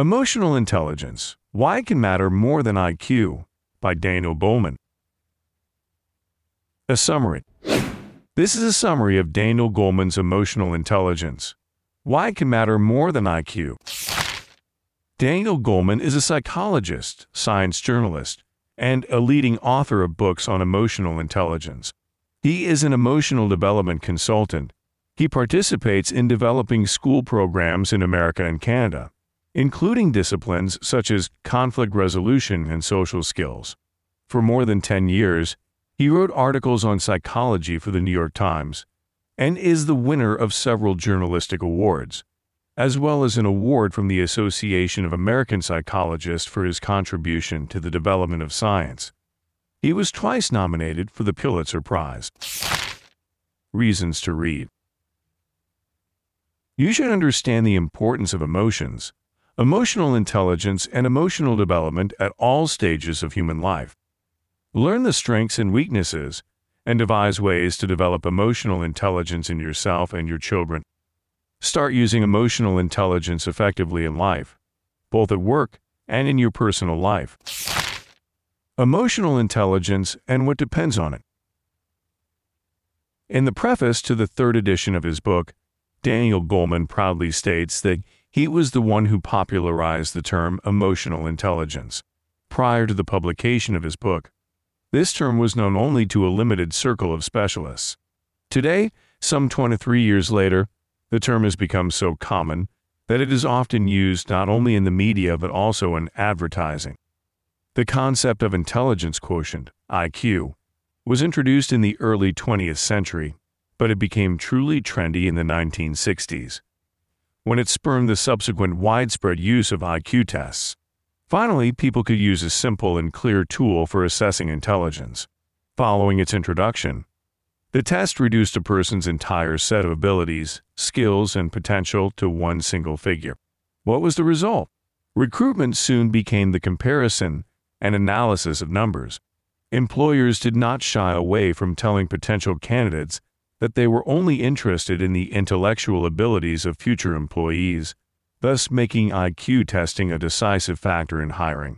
Emotional Intelligence Why It Can Matter More Than IQ by Daniel Goleman. A summary. This is a summary of Daniel Goleman's Emotional Intelligence Why It Can Matter More Than IQ. Daniel Goleman is a psychologist, science journalist, and a leading author of books on emotional intelligence. He is an emotional development consultant. He participates in developing school programs in America and Canada including disciplines such as conflict resolution and social skills. For more than 10 years, he wrote articles on psychology for the New York Times and is the winner of several journalistic awards, as well as an award from the Association of American Psychologists for his contribution to the development of science. He was twice nominated for the Pulitzer Prize. Reasons to read. You should understand the importance of emotions emotional intelligence, and emotional development at all stages of human life. Learn the strengths and weaknesses, and devise ways to develop emotional intelligence in yourself and your children. Start using emotional intelligence effectively in life, both at work and in your personal life. Emotional intelligence and what depends on it. In the preface to the third edition of his book, Daniel Goleman proudly states that he was the one who popularized the term emotional intelligence. Prior to the publication of his book, this term was known only to a limited circle of specialists. Today, some 23 years later, the term has become so common that it is often used not only in the media but also in advertising. The concept of intelligence quotient, IQ, was introduced in the early 20th century, but it became truly trendy in the 1960s when it spurned the subsequent widespread use of IQ tests. Finally, people could use a simple and clear tool for assessing intelligence. Following its introduction, the test reduced a person's entire set of abilities, skills, and potential to one single figure. What was the result? Recruitment soon became the comparison and analysis of numbers. Employers did not shy away from telling potential candidates that they were only interested in the intellectual abilities of future employees, thus making IQ testing a decisive factor in hiring.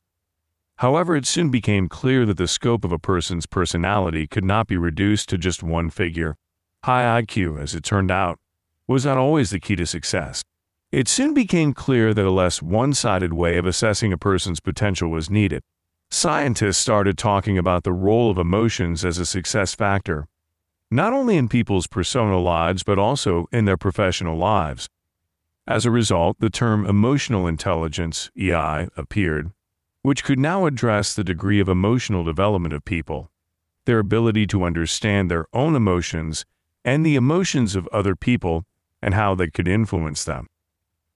However, it soon became clear that the scope of a person's personality could not be reduced to just one figure. High IQ, as it turned out, was not always the key to success. It soon became clear that a less one sided way of assessing a person's potential was needed. Scientists started talking about the role of emotions as a success factor, not only in people's personal lives but also in their professional lives. As a result, the term emotional intelligence, EI, appeared, which could now address the degree of emotional development of people, their ability to understand their own emotions and the emotions of other people and how they could influence them.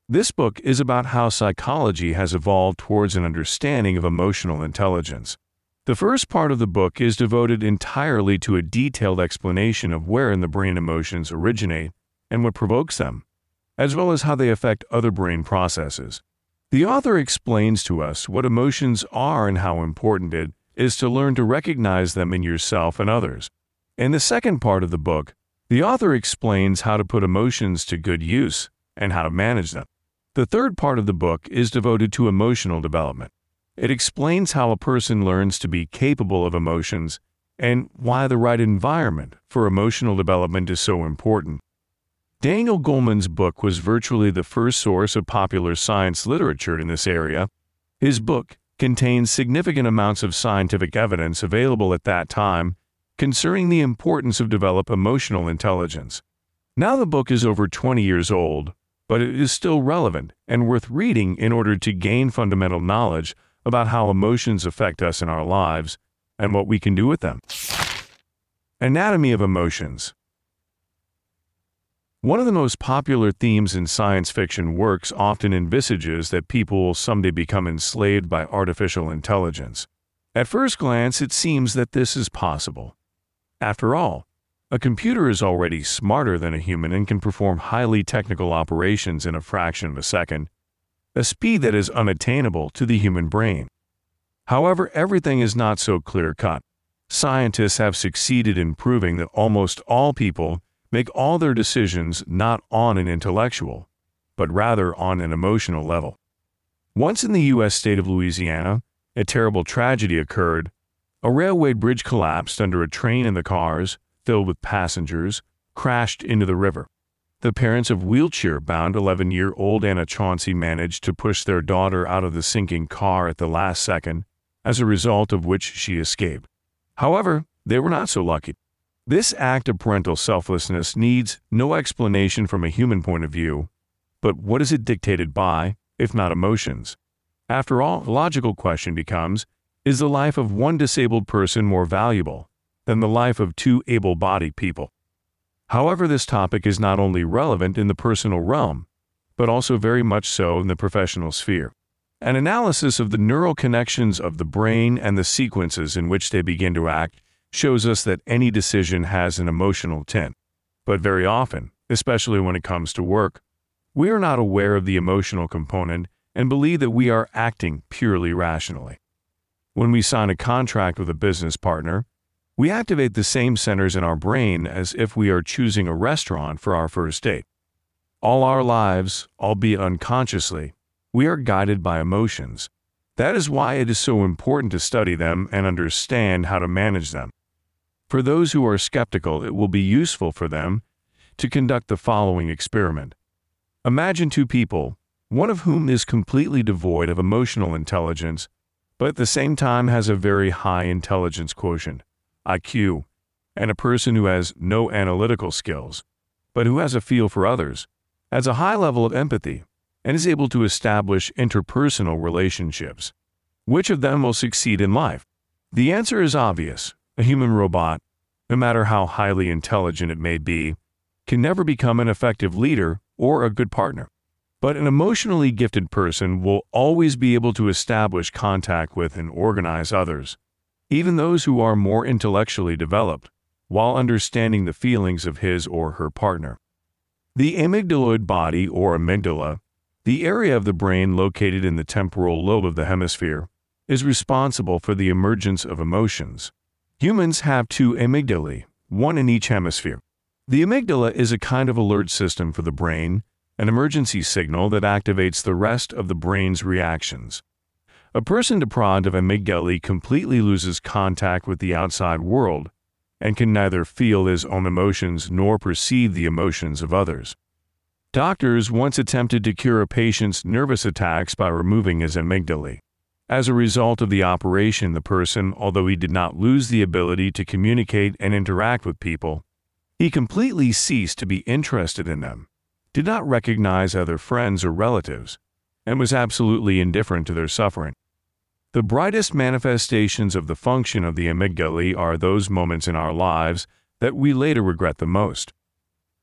This book is about how psychology has evolved towards an understanding of emotional intelligence. The first part of the book is devoted entirely to a detailed explanation of where in the brain emotions originate and what provokes them, as well as how they affect other brain processes. The author explains to us what emotions are and how important it is to learn to recognize them in yourself and others. In the second part of the book, the author explains how to put emotions to good use and how to manage them. The third part of the book is devoted to emotional development. It explains how a person learns to be capable of emotions and why the right environment for emotional development is so important. Daniel Goleman's book was virtually the first source of popular science literature in this area. His book contains significant amounts of scientific evidence available at that time concerning the importance of develop emotional intelligence. Now the book is over 20 years old, but it is still relevant and worth reading in order to gain fundamental knowledge about how emotions affect us in our lives and what we can do with them. Anatomy of Emotions One of the most popular themes in science fiction works often envisages that people will someday become enslaved by artificial intelligence. At first glance, it seems that this is possible. After all, a computer is already smarter than a human and can perform highly technical operations in a fraction of a second, a speed that is unattainable to the human brain. However, everything is not so clear cut. Scientists have succeeded in proving that almost all people make all their decisions not on an intellectual, but rather on an emotional level. Once in the U.S. state of Louisiana, a terrible tragedy occurred. A railway bridge collapsed under a train and the cars, filled with passengers, crashed into the river. The parents of wheelchair bound 11 year old Anna Chauncey managed to push their daughter out of the sinking car at the last second, as a result of which she escaped. However, they were not so lucky. This act of parental selflessness needs no explanation from a human point of view, but what is it dictated by, if not emotions? After all, the logical question becomes Is the life of one disabled person more valuable than the life of two able bodied people? However, this topic is not only relevant in the personal realm, but also very much so in the professional sphere. An analysis of the neural connections of the brain and the sequences in which they begin to act shows us that any decision has an emotional tint. But very often, especially when it comes to work, we are not aware of the emotional component and believe that we are acting purely rationally. When we sign a contract with a business partner, we activate the same centers in our brain as if we are choosing a restaurant for our first date. All our lives, albeit unconsciously, we are guided by emotions. That is why it is so important to study them and understand how to manage them. For those who are skeptical, it will be useful for them to conduct the following experiment. Imagine two people, one of whom is completely devoid of emotional intelligence, but at the same time has a very high intelligence quotient, IQ, and a person who has no analytical skills, but who has a feel for others, has a high level of empathy, and is able to establish interpersonal relationships. Which of them will succeed in life? The answer is obvious. A human robot, no matter how highly intelligent it may be, can never become an effective leader or a good partner. But an emotionally gifted person will always be able to establish contact with and organize others, even those who are more intellectually developed, while understanding the feelings of his or her partner. The amygdaloid body, or amygdala, the area of the brain located in the temporal lobe of the hemisphere, is responsible for the emergence of emotions. Humans have two amygdalae, one in each hemisphere. The amygdala is a kind of alert system for the brain an emergency signal that activates the rest of the brain's reactions. A person deprived of amygdala completely loses contact with the outside world and can neither feel his own emotions nor perceive the emotions of others. Doctors once attempted to cure a patient's nervous attacks by removing his amygdala. As a result of the operation, the person, although he did not lose the ability to communicate and interact with people, he completely ceased to be interested in them did not recognize other friends or relatives, and was absolutely indifferent to their suffering. The brightest manifestations of the function of the amygdala are those moments in our lives that we later regret the most.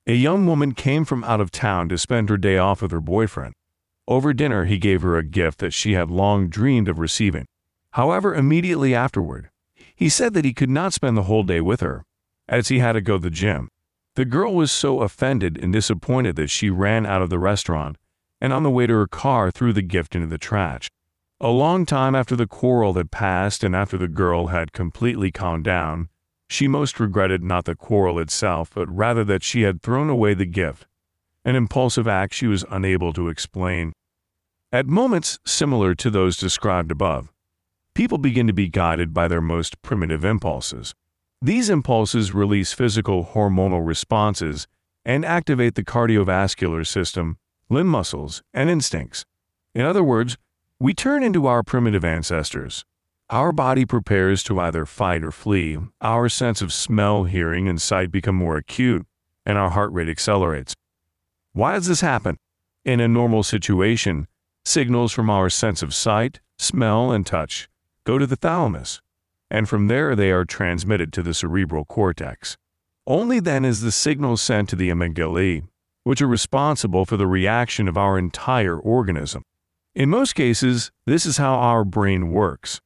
A young woman came from out of town to spend her day off with her boyfriend. Over dinner, he gave her a gift that she had long dreamed of receiving. However, immediately afterward, he said that he could not spend the whole day with her, as he had to go to the gym. The girl was so offended and disappointed that she ran out of the restaurant and on the way to her car threw the gift into the trash. A long time after the quarrel had passed and after the girl had completely calmed down, she most regretted not the quarrel itself, but rather that she had thrown away the gift, an impulsive act she was unable to explain. At moments similar to those described above, people begin to be guided by their most primitive impulses. These impulses release physical hormonal responses and activate the cardiovascular system, limb muscles, and instincts. In other words, we turn into our primitive ancestors. Our body prepares to either fight or flee, our sense of smell, hearing, and sight become more acute, and our heart rate accelerates. Why does this happen? In a normal situation, signals from our sense of sight, smell, and touch go to the thalamus, and from there they are transmitted to the cerebral cortex. Only then is the signal sent to the amygdala, which are responsible for the reaction of our entire organism. In most cases, this is how our brain works.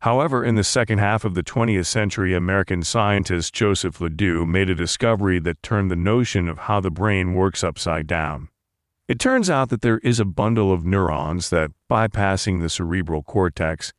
However, in the second half of the 20th century, American scientist Joseph Ledoux made a discovery that turned the notion of how the brain works upside down. It turns out that there is a bundle of neurons that, bypassing the cerebral cortex,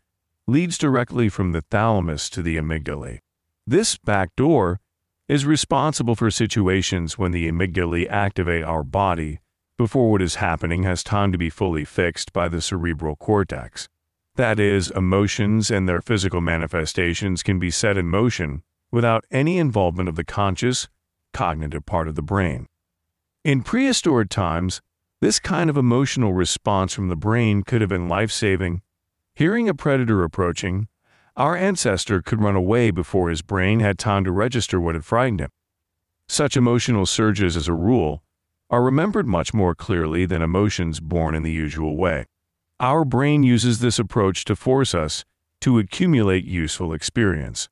leads directly from the thalamus to the amygdala. This back door is responsible for situations when the amygdala activate our body before what is happening has time to be fully fixed by the cerebral cortex. That is, emotions and their physical manifestations can be set in motion without any involvement of the conscious, cognitive part of the brain. In prehistoric times, this kind of emotional response from the brain could have been life saving. Hearing a predator approaching, our ancestor could run away before his brain had time to register what had frightened him. Such emotional surges, as a rule, are remembered much more clearly than emotions born in the usual way. Our brain uses this approach to force us to accumulate useful experience.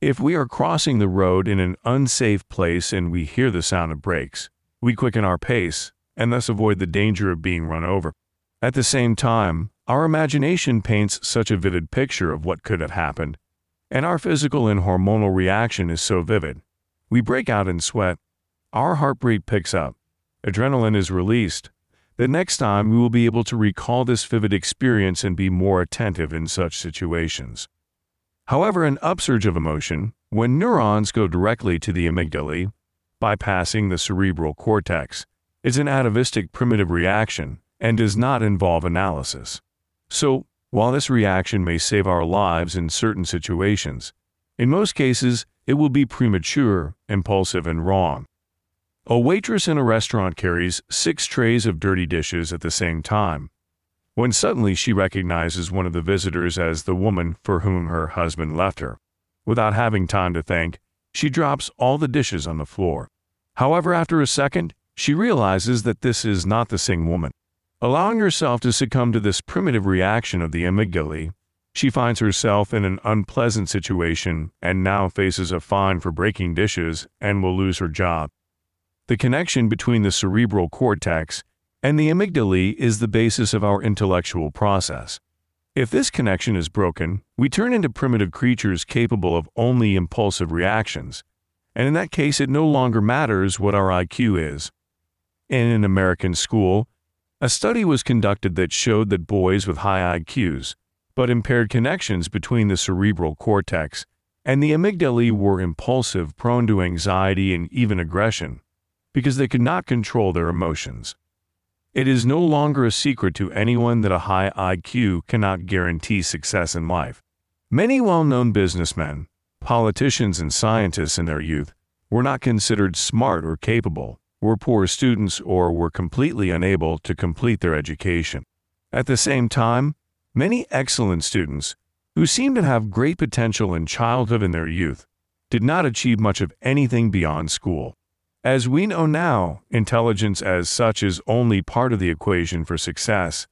If we are crossing the road in an unsafe place and we hear the sound of brakes, we quicken our pace and thus avoid the danger of being run over. At the same time, our imagination paints such a vivid picture of what could have happened, and our physical and hormonal reaction is so vivid. We break out in sweat, our heart rate picks up, adrenaline is released. The next time we will be able to recall this vivid experience and be more attentive in such situations. However, an upsurge of emotion, when neurons go directly to the amygdala, bypassing the cerebral cortex, is an atavistic primitive reaction and does not involve analysis. So, while this reaction may save our lives in certain situations, in most cases it will be premature, impulsive, and wrong. A waitress in a restaurant carries six trays of dirty dishes at the same time, when suddenly she recognizes one of the visitors as the woman for whom her husband left her. Without having time to think, she drops all the dishes on the floor. However, after a second, she realizes that this is not the same woman. Allowing herself to succumb to this primitive reaction of the amygdala, she finds herself in an unpleasant situation and now faces a fine for breaking dishes and will lose her job. The connection between the cerebral cortex and the amygdala is the basis of our intellectual process. If this connection is broken, we turn into primitive creatures capable of only impulsive reactions, and in that case, it no longer matters what our IQ is. In an American school, a study was conducted that showed that boys with high IQs, but impaired connections between the cerebral cortex and the amygdala were impulsive, prone to anxiety and even aggression, because they could not control their emotions. It is no longer a secret to anyone that a high IQ cannot guarantee success in life. Many well known businessmen, politicians, and scientists in their youth were not considered smart or capable, were poor students, or were completely unable to complete their education. At the same time, many excellent students, who seemed to have great potential in childhood and their youth, did not achieve much of anything beyond school. As we know now, intelligence as such is only part of the equation for success.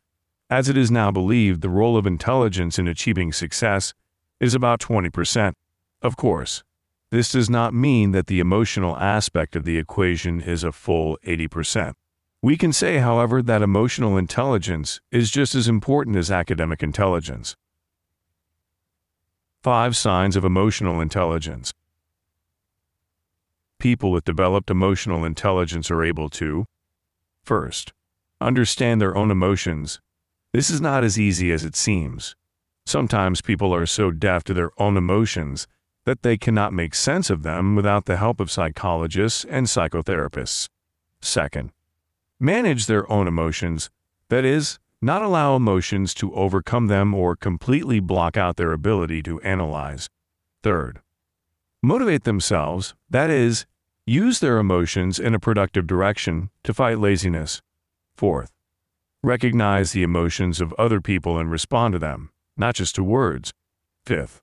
As it is now believed, the role of intelligence in achieving success is about 20%. Of course, this does not mean that the emotional aspect of the equation is a full 80%. We can say, however, that emotional intelligence is just as important as academic intelligence. 5 Signs of Emotional Intelligence people with developed emotional intelligence are able to first, understand their own emotions. This is not as easy as it seems. Sometimes people are so deaf to their own emotions that they cannot make sense of them without the help of psychologists and psychotherapists. Second, manage their own emotions, that is, not allow emotions to overcome them or completely block out their ability to analyze. Third, motivate themselves, that is, use their emotions in a productive direction to fight laziness. Fourth, recognize the emotions of other people and respond to them, not just to words. Fifth,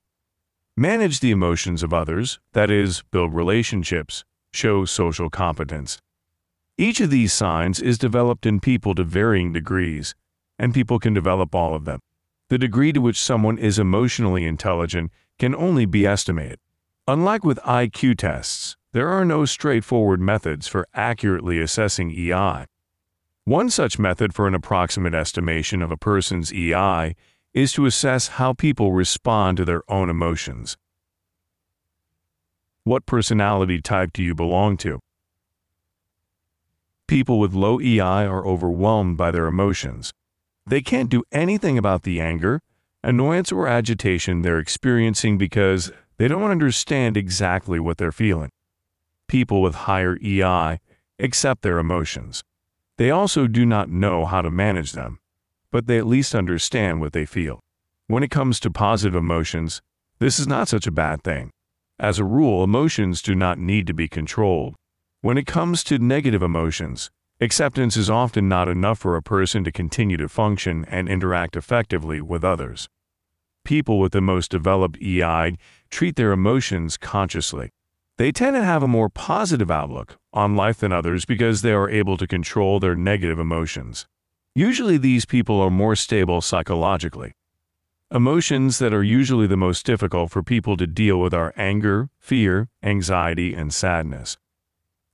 manage the emotions of others, that is, build relationships, show social competence. Each of these signs is developed in people to varying degrees, and people can develop all of them. The degree to which someone is emotionally intelligent can only be estimated. Unlike with IQ tests, there are no straightforward methods for accurately assessing EI. One such method for an approximate estimation of a person's EI is to assess how people respond to their own emotions. What personality type do you belong to? People with low EI are overwhelmed by their emotions. They can't do anything about the anger, annoyance, or agitation they're experiencing because they don't understand exactly what they're feeling. People with higher EI accept their emotions. They also do not know how to manage them, but they at least understand what they feel. When it comes to positive emotions, this is not such a bad thing. As a rule, emotions do not need to be controlled. When it comes to negative emotions, acceptance is often not enough for a person to continue to function and interact effectively with others. People with the most developed EI treat their emotions consciously. They tend to have a more positive outlook on life than others because they are able to control their negative emotions. Usually, these people are more stable psychologically. Emotions that are usually the most difficult for people to deal with are anger, fear, anxiety, and sadness.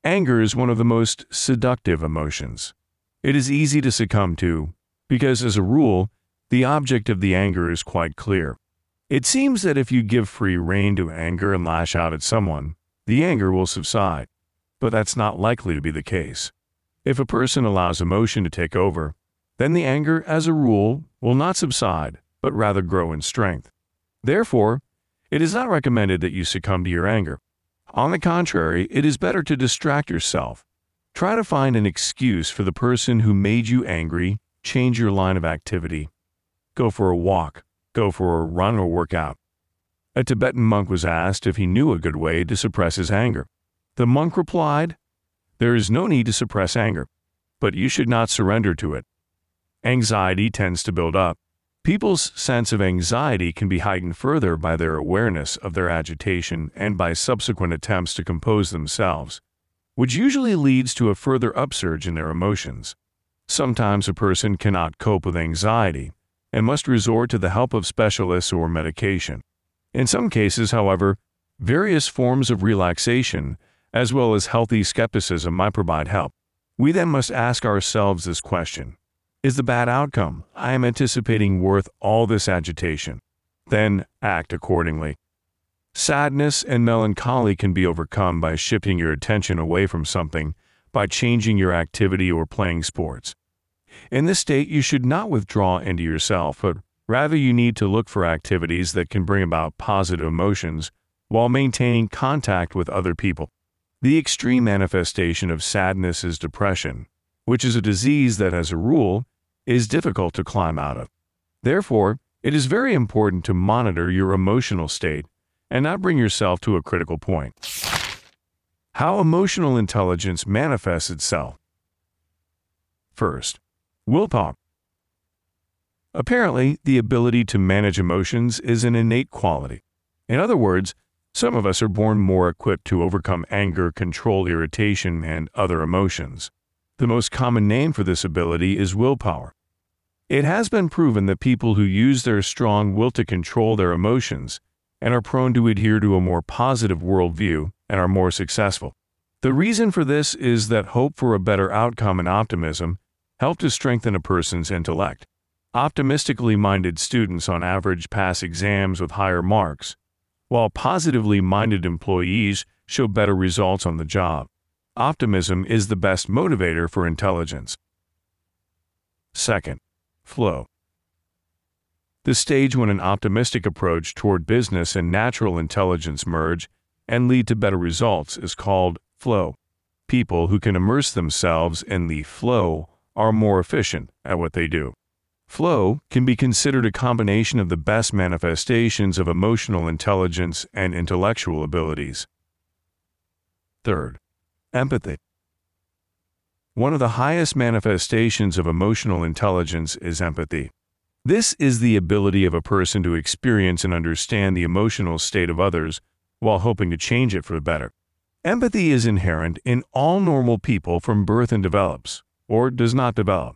Anger is one of the most seductive emotions. It is easy to succumb to because, as a rule, the object of the anger is quite clear. It seems that if you give free rein to anger and lash out at someone, the anger will subside. But that's not likely to be the case. If a person allows emotion to take over, then the anger, as a rule, will not subside but rather grow in strength. Therefore, it is not recommended that you succumb to your anger. On the contrary, it is better to distract yourself. Try to find an excuse for the person who made you angry, change your line of activity. Go for a walk, go for a run or workout. A Tibetan monk was asked if he knew a good way to suppress his anger. The monk replied, There is no need to suppress anger, but you should not surrender to it. Anxiety tends to build up, People's sense of anxiety can be heightened further by their awareness of their agitation and by subsequent attempts to compose themselves, which usually leads to a further upsurge in their emotions. Sometimes a person cannot cope with anxiety and must resort to the help of specialists or medication. In some cases, however, various forms of relaxation, as well as healthy skepticism, might provide help. We then must ask ourselves this question is the bad outcome I am anticipating worth all this agitation? Then act accordingly. Sadness and melancholy can be overcome by shifting your attention away from something, by changing your activity or playing sports. In this state, you should not withdraw into yourself, but rather you need to look for activities that can bring about positive emotions while maintaining contact with other people. The extreme manifestation of sadness is depression, which is a disease that, as a rule, is difficult to climb out of. Therefore, it is very important to monitor your emotional state and not bring yourself to a critical point. How emotional intelligence manifests itself. First, willpower. Apparently, the ability to manage emotions is an innate quality. In other words, some of us are born more equipped to overcome anger, control irritation, and other emotions. The most common name for this ability is willpower. It has been proven that people who use their strong will to control their emotions and are prone to adhere to a more positive worldview and are more successful. The reason for this is that hope for a better outcome and optimism help to strengthen a person's intellect. Optimistically minded students on average pass exams with higher marks, while positively minded employees show better results on the job. Optimism is the best motivator for intelligence. Second, flow. The stage when an optimistic approach toward business and natural intelligence merge and lead to better results is called flow. People who can immerse themselves in the flow are more efficient at what they do. Flow can be considered a combination of the best manifestations of emotional intelligence and intellectual abilities. Third, Empathy. One of the highest manifestations of emotional intelligence is empathy. This is the ability of a person to experience and understand the emotional state of others while hoping to change it for the better. Empathy is inherent in all normal people from birth and develops, or does not develop,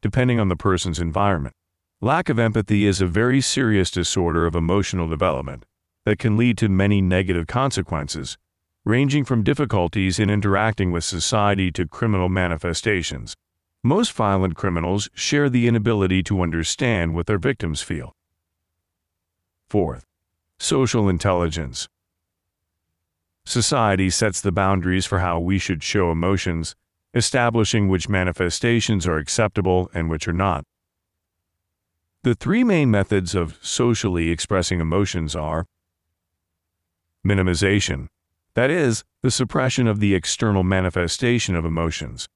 depending on the person's environment. Lack of empathy is a very serious disorder of emotional development that can lead to many negative consequences, ranging from difficulties in interacting with society to criminal manifestations. Most violent criminals share the inability to understand what their victims feel. Fourth, social intelligence. Society sets the boundaries for how we should show emotions, establishing which manifestations are acceptable and which are not. The three main methods of socially expressing emotions are minimization, that is, the suppression of the external manifestation of emotions.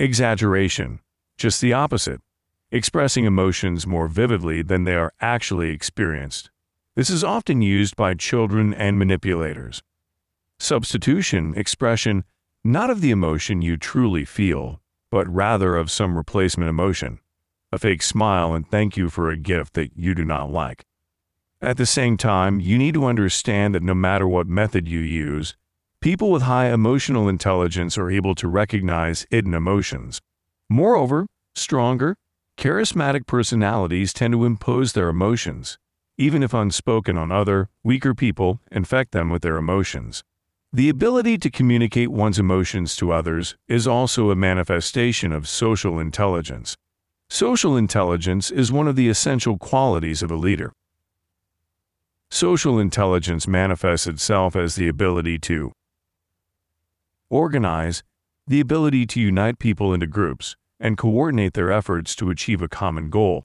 Exaggeration, just the opposite, expressing emotions more vividly than they are actually experienced. This is often used by children and manipulators. Substitution, expression, not of the emotion you truly feel, but rather of some replacement emotion, a fake smile and thank you for a gift that you do not like. At the same time, you need to understand that no matter what method you use, people with high emotional intelligence are able to recognize hidden emotions. Moreover, stronger, charismatic personalities tend to impose their emotions, even if unspoken on other, weaker people, infect them with their emotions. The ability to communicate one's emotions to others is also a manifestation of social intelligence. Social intelligence is one of the essential qualities of a leader. Social intelligence manifests itself as the ability to organize, the ability to unite people into groups and coordinate their efforts to achieve a common goal,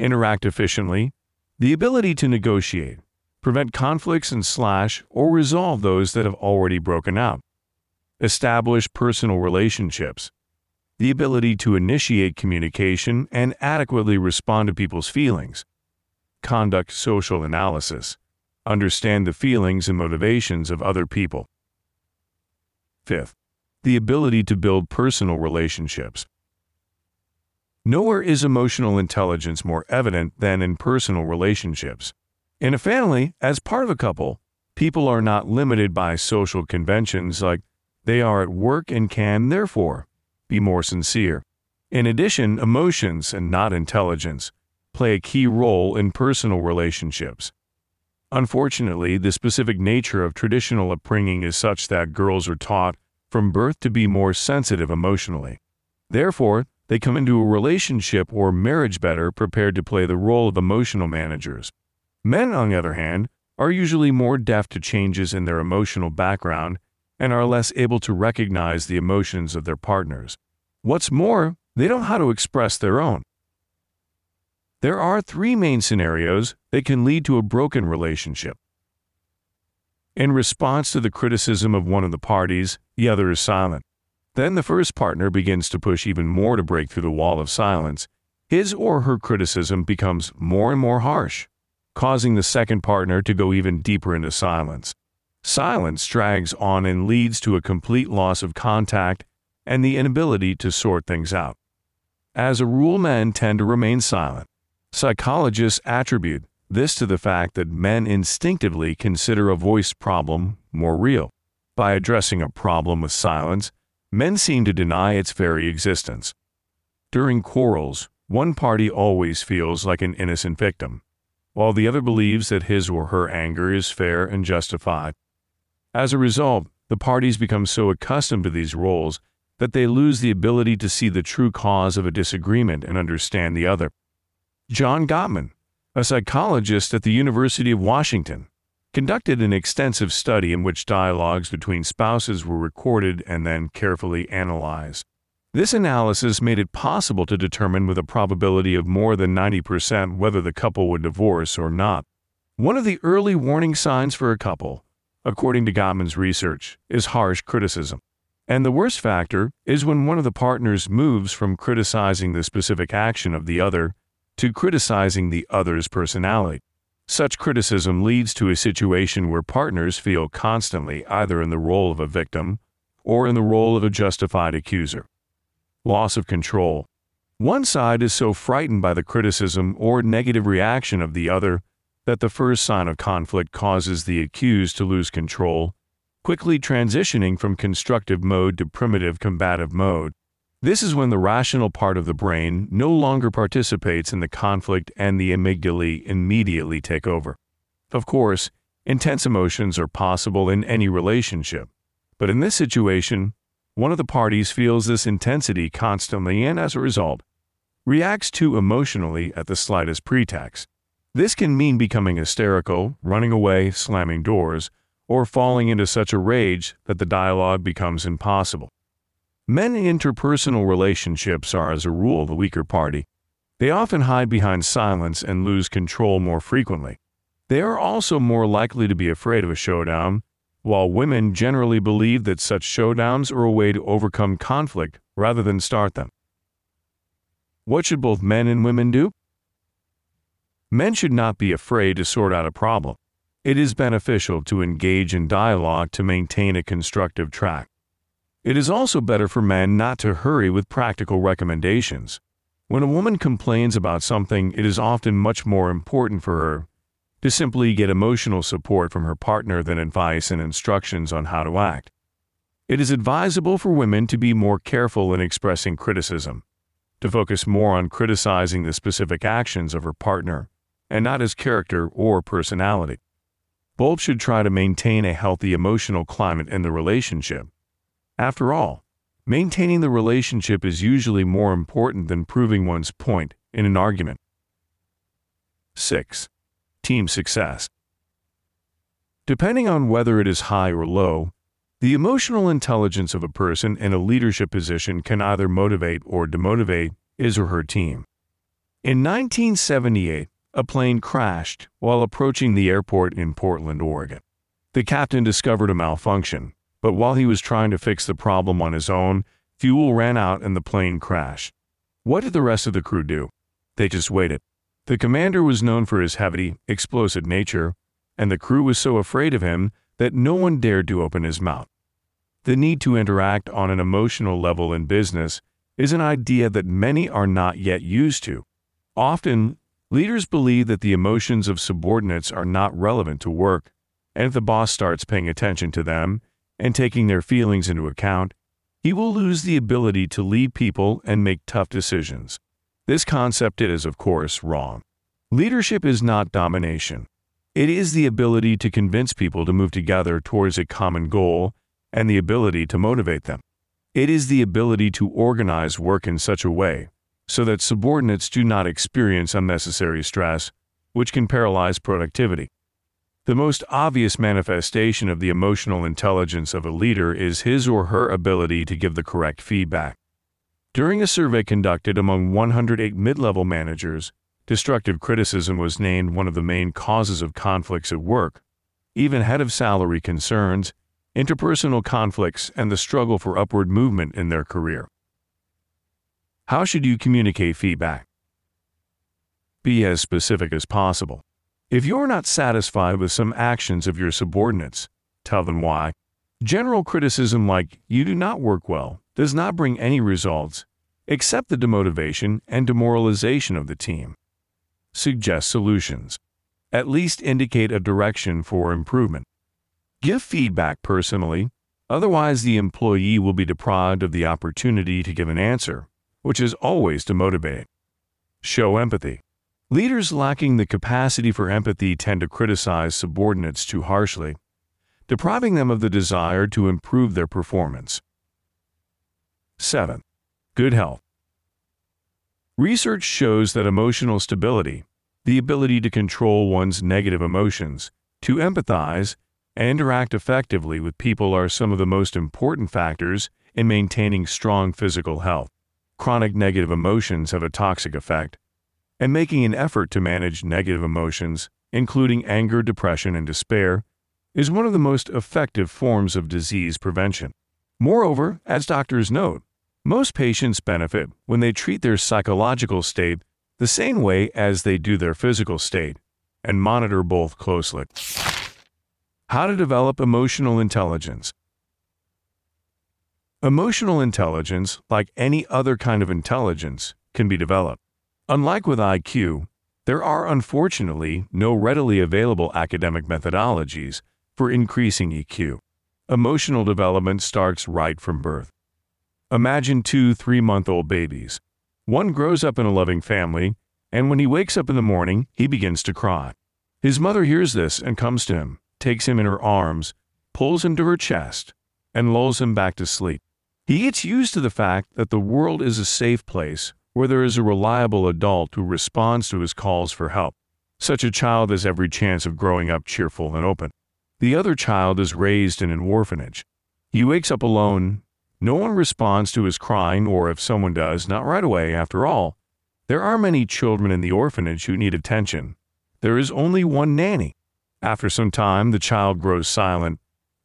interact efficiently, the ability to negotiate, prevent conflicts and slash or resolve those that have already broken out, establish personal relationships, the ability to initiate communication and adequately respond to people's feelings, conduct social analysis, understand the feelings and motivations of other people. Fifth, the ability to build personal relationships. Nowhere is emotional intelligence more evident than in personal relationships. In a family, as part of a couple, people are not limited by social conventions like they are at work and can, therefore, be more sincere. In addition, emotions, and not intelligence, play a key role in personal relationships. Unfortunately, the specific nature of traditional upbringing is such that girls are taught from birth to be more sensitive emotionally. Therefore, they come into a relationship or marriage better prepared to play the role of emotional managers. Men, on the other hand, are usually more deaf to changes in their emotional background and are less able to recognize the emotions of their partners. What's more, they don't know how to express their own. There are three main scenarios that can lead to a broken relationship. In response to the criticism of one of the parties, the other is silent. Then the first partner begins to push even more to break through the wall of silence. His or her criticism becomes more and more harsh causing the second partner to go even deeper into silence. Silence drags on and leads to a complete loss of contact and the inability to sort things out. As a rule, men tend to remain silent. Psychologists attribute this to the fact that men instinctively consider a voice problem more real. By addressing a problem with silence, men seem to deny its very existence. During quarrels, one party always feels like an innocent victim while the other believes that his or her anger is fair and justified. As a result, the parties become so accustomed to these roles that they lose the ability to see the true cause of a disagreement and understand the other. John Gottman, a psychologist at the University of Washington, conducted an extensive study in which dialogues between spouses were recorded and then carefully analyzed. This analysis made it possible to determine with a probability of more than 90% whether the couple would divorce or not. One of the early warning signs for a couple, according to Gottman's research, is harsh criticism. And the worst factor is when one of the partners moves from criticizing the specific action of the other to criticizing the other's personality. Such criticism leads to a situation where partners feel constantly either in the role of a victim or in the role of a justified accuser loss of control. One side is so frightened by the criticism or negative reaction of the other that the first sign of conflict causes the accused to lose control, quickly transitioning from constructive mode to primitive combative mode. This is when the rational part of the brain no longer participates in the conflict and the amygdala immediately take over. Of course, intense emotions are possible in any relationship, but in this situation, one of the parties feels this intensity constantly and, as a result, reacts too emotionally at the slightest pretext. This can mean becoming hysterical, running away, slamming doors, or falling into such a rage that the dialogue becomes impossible. Men in interpersonal relationships are, as a rule, the weaker party. They often hide behind silence and lose control more frequently. They are also more likely to be afraid of a showdown while women generally believe that such showdowns are a way to overcome conflict rather than start them. What should both men and women do? Men should not be afraid to sort out a problem. It is beneficial to engage in dialogue to maintain a constructive track. It is also better for men not to hurry with practical recommendations. When a woman complains about something, it is often much more important for her to simply get emotional support from her partner than advice and instructions on how to act. It is advisable for women to be more careful in expressing criticism, to focus more on criticizing the specific actions of her partner and not his character or personality. Both should try to maintain a healthy emotional climate in the relationship. After all, maintaining the relationship is usually more important than proving one's point in an argument. 6. Team success. Depending on whether it is high or low, the emotional intelligence of a person in a leadership position can either motivate or demotivate his or her team. In 1978, a plane crashed while approaching the airport in Portland, Oregon. The captain discovered a malfunction, but while he was trying to fix the problem on his own, fuel ran out and the plane crashed. What did the rest of the crew do? They just waited. The commander was known for his heavy, explosive nature, and the crew was so afraid of him that no one dared to open his mouth. The need to interact on an emotional level in business is an idea that many are not yet used to. Often, Leaders believe that the emotions of subordinates are not relevant to work, and if the boss starts paying attention to them and taking their feelings into account, he will lose the ability to lead people and make tough decisions. This concept is, of course, wrong. Leadership is not domination. It is the ability to convince people to move together towards a common goal and the ability to motivate them. It is the ability to organize work in such a way so that subordinates do not experience unnecessary stress, which can paralyze productivity. The most obvious manifestation of the emotional intelligence of a leader is his or her ability to give the correct feedback. During a survey conducted among 108 mid level managers, destructive criticism was named one of the main causes of conflicts at work, even ahead of salary concerns, interpersonal conflicts, and the struggle for upward movement in their career. How should you communicate feedback? Be as specific as possible. If you're not satisfied with some actions of your subordinates, tell them why. General criticism like, you do not work well, does not bring any results, except the demotivation and demoralization of the team. Suggest solutions. At least indicate a direction for improvement. Give feedback personally, otherwise, the employee will be deprived of the opportunity to give an answer which is always to motivate. Show empathy. Leaders lacking the capacity for empathy tend to criticize subordinates too harshly, depriving them of the desire to improve their performance. 7. Good health. Research shows that emotional stability, the ability to control one's negative emotions, to empathize, and interact effectively with people are some of the most important factors in maintaining strong physical health chronic negative emotions have a toxic effect, and making an effort to manage negative emotions, including anger, depression, and despair, is one of the most effective forms of disease prevention. Moreover, as doctors note, most patients benefit when they treat their psychological state the same way as they do their physical state and monitor both closely. How to develop emotional intelligence. Emotional intelligence, like any other kind of intelligence, can be developed. Unlike with IQ, there are unfortunately no readily available academic methodologies for increasing EQ. Emotional development starts right from birth. Imagine two three month old babies. One grows up in a loving family, and when he wakes up in the morning, he begins to cry. His mother hears this and comes to him, takes him in her arms, pulls him to her chest, and lulls him back to sleep. He gets used to the fact that the world is a safe place where there is a reliable adult who responds to his calls for help. Such a child has every chance of growing up cheerful and open. The other child is raised in an orphanage. He wakes up alone. No one responds to his crying, or if someone does, not right away, after all. There are many children in the orphanage who need attention. There is only one nanny. After some time, the child grows silent,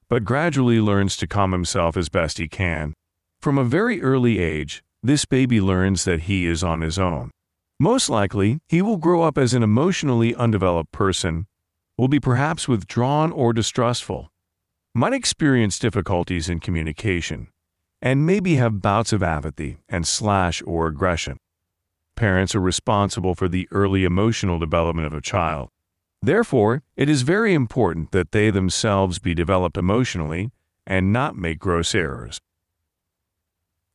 but gradually learns to calm himself as best he can. From a very early age, this baby learns that he is on his own. Most likely, he will grow up as an emotionally undeveloped person, will be perhaps withdrawn or distrustful, might experience difficulties in communication, and maybe have bouts of apathy and slash or aggression. Parents are responsible for the early emotional development of a child. Therefore, it is very important that they themselves be developed emotionally and not make gross errors.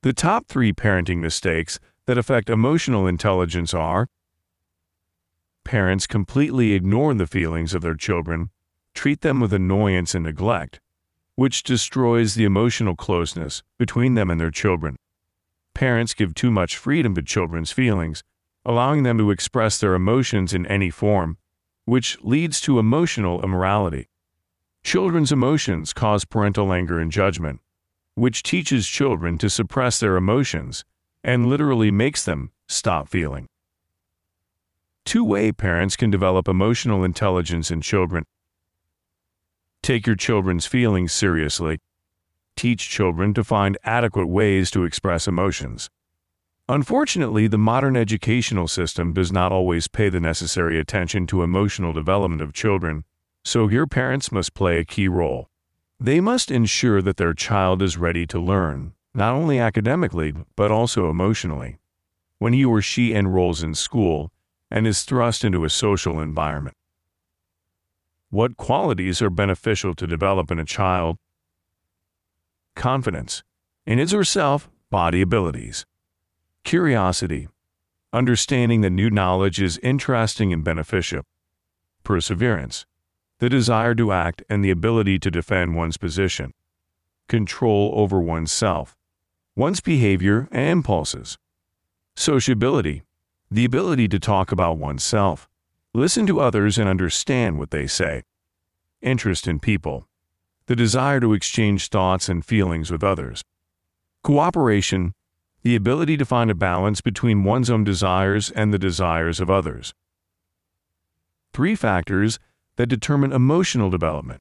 The top three parenting mistakes that affect emotional intelligence are Parents completely ignore the feelings of their children, treat them with annoyance and neglect, which destroys the emotional closeness between them and their children. Parents give too much freedom to children's feelings, allowing them to express their emotions in any form, which leads to emotional immorality. Children's emotions cause parental anger and judgment, which teaches children to suppress their emotions and literally makes them stop feeling. Two way parents can develop emotional intelligence in children. Take your children's feelings seriously. Teach children to find adequate ways to express emotions. Unfortunately, the modern educational system does not always pay the necessary attention to emotional development of children, so your parents must play a key role. They must ensure that their child is ready to learn, not only academically, but also emotionally. When he or she enrolls in school and is thrust into a social environment. What qualities are beneficial to develop in a child? Confidence in his or self body abilities. Curiosity, understanding that new knowledge is interesting and beneficial. Perseverance, the desire to act and the ability to defend one's position, control over oneself, one's behavior and impulses, sociability, the ability to talk about oneself, listen to others and understand what they say, interest in people, the desire to exchange thoughts and feelings with others, cooperation, the ability to find a balance between one's own desires and the desires of others. Three factors that determine emotional development.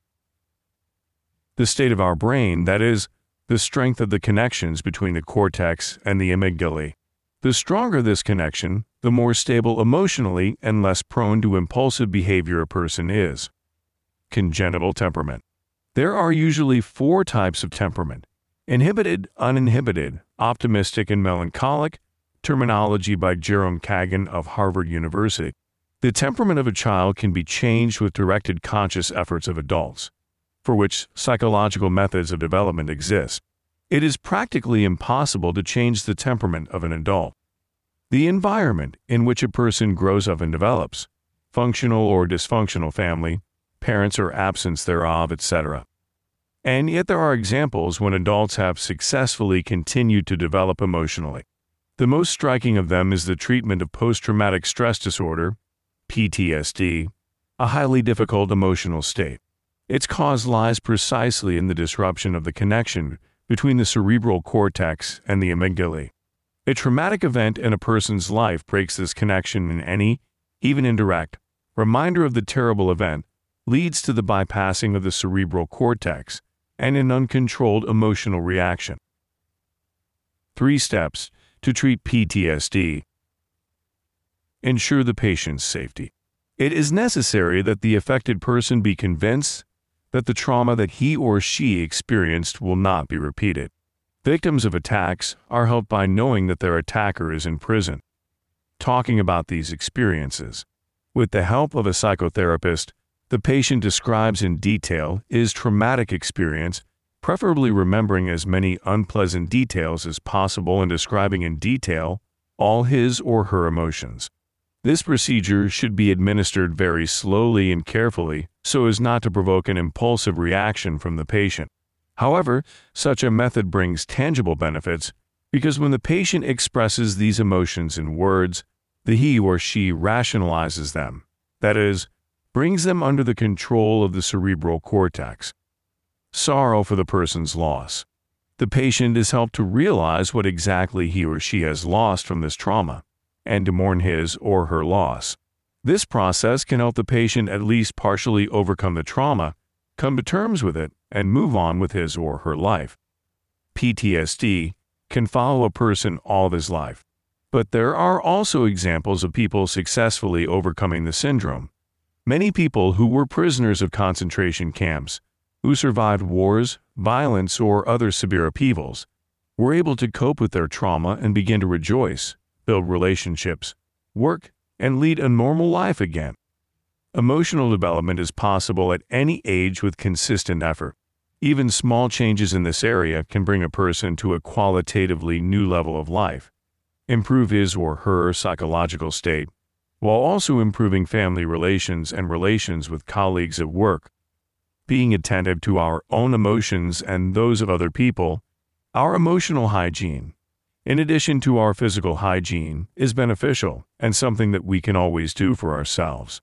The state of our brain, that is, the strength of the connections between the cortex and the amygdala. The stronger this connection, the more stable emotionally and less prone to impulsive behavior a person is. Congenital temperament. There are usually four types of temperament inhibited, uninhibited, optimistic, and melancholic, terminology by Jerome Kagan of Harvard University. The temperament of a child can be changed with directed conscious efforts of adults, for which psychological methods of development exist. It is practically impossible to change the temperament of an adult. The environment in which a person grows up and develops, functional or dysfunctional family, parents or absence thereof, etc. And yet there are examples when adults have successfully continued to develop emotionally. The most striking of them is the treatment of post traumatic stress disorder PTSD, a highly difficult emotional state. Its cause lies precisely in the disruption of the connection between the cerebral cortex and the amygdala. A traumatic event in a person's life breaks this connection in any, even indirect, reminder of the terrible event leads to the bypassing of the cerebral cortex and an uncontrolled emotional reaction. Three steps to treat PTSD ensure the patient's safety. It is necessary that the affected person be convinced that the trauma that he or she experienced will not be repeated. Victims of attacks are helped by knowing that their attacker is in prison. Talking about these experiences. With the help of a psychotherapist, the patient describes in detail his traumatic experience, preferably remembering as many unpleasant details as possible and describing in detail all his or her emotions. This procedure should be administered very slowly and carefully so as not to provoke an impulsive reaction from the patient. However, such a method brings tangible benefits because when the patient expresses these emotions in words, the he or she rationalizes them, that is, brings them under the control of the cerebral cortex. Sorrow for the person's loss. The patient is helped to realize what exactly he or she has lost from this trauma and to mourn his or her loss. This process can help the patient at least partially overcome the trauma, come to terms with it, and move on with his or her life. PTSD can follow a person all of his life. But there are also examples of people successfully overcoming the syndrome. Many people who were prisoners of concentration camps, who survived wars, violence, or other severe upheavals, were able to cope with their trauma and begin to rejoice, build relationships, work, and lead a normal life again. Emotional development is possible at any age with consistent effort. Even small changes in this area can bring a person to a qualitatively new level of life, improve his or her psychological state, while also improving family relations and relations with colleagues at work. Being attentive to our own emotions and those of other people, our emotional hygiene, in addition to our physical hygiene, is beneficial and something that we can always do for ourselves.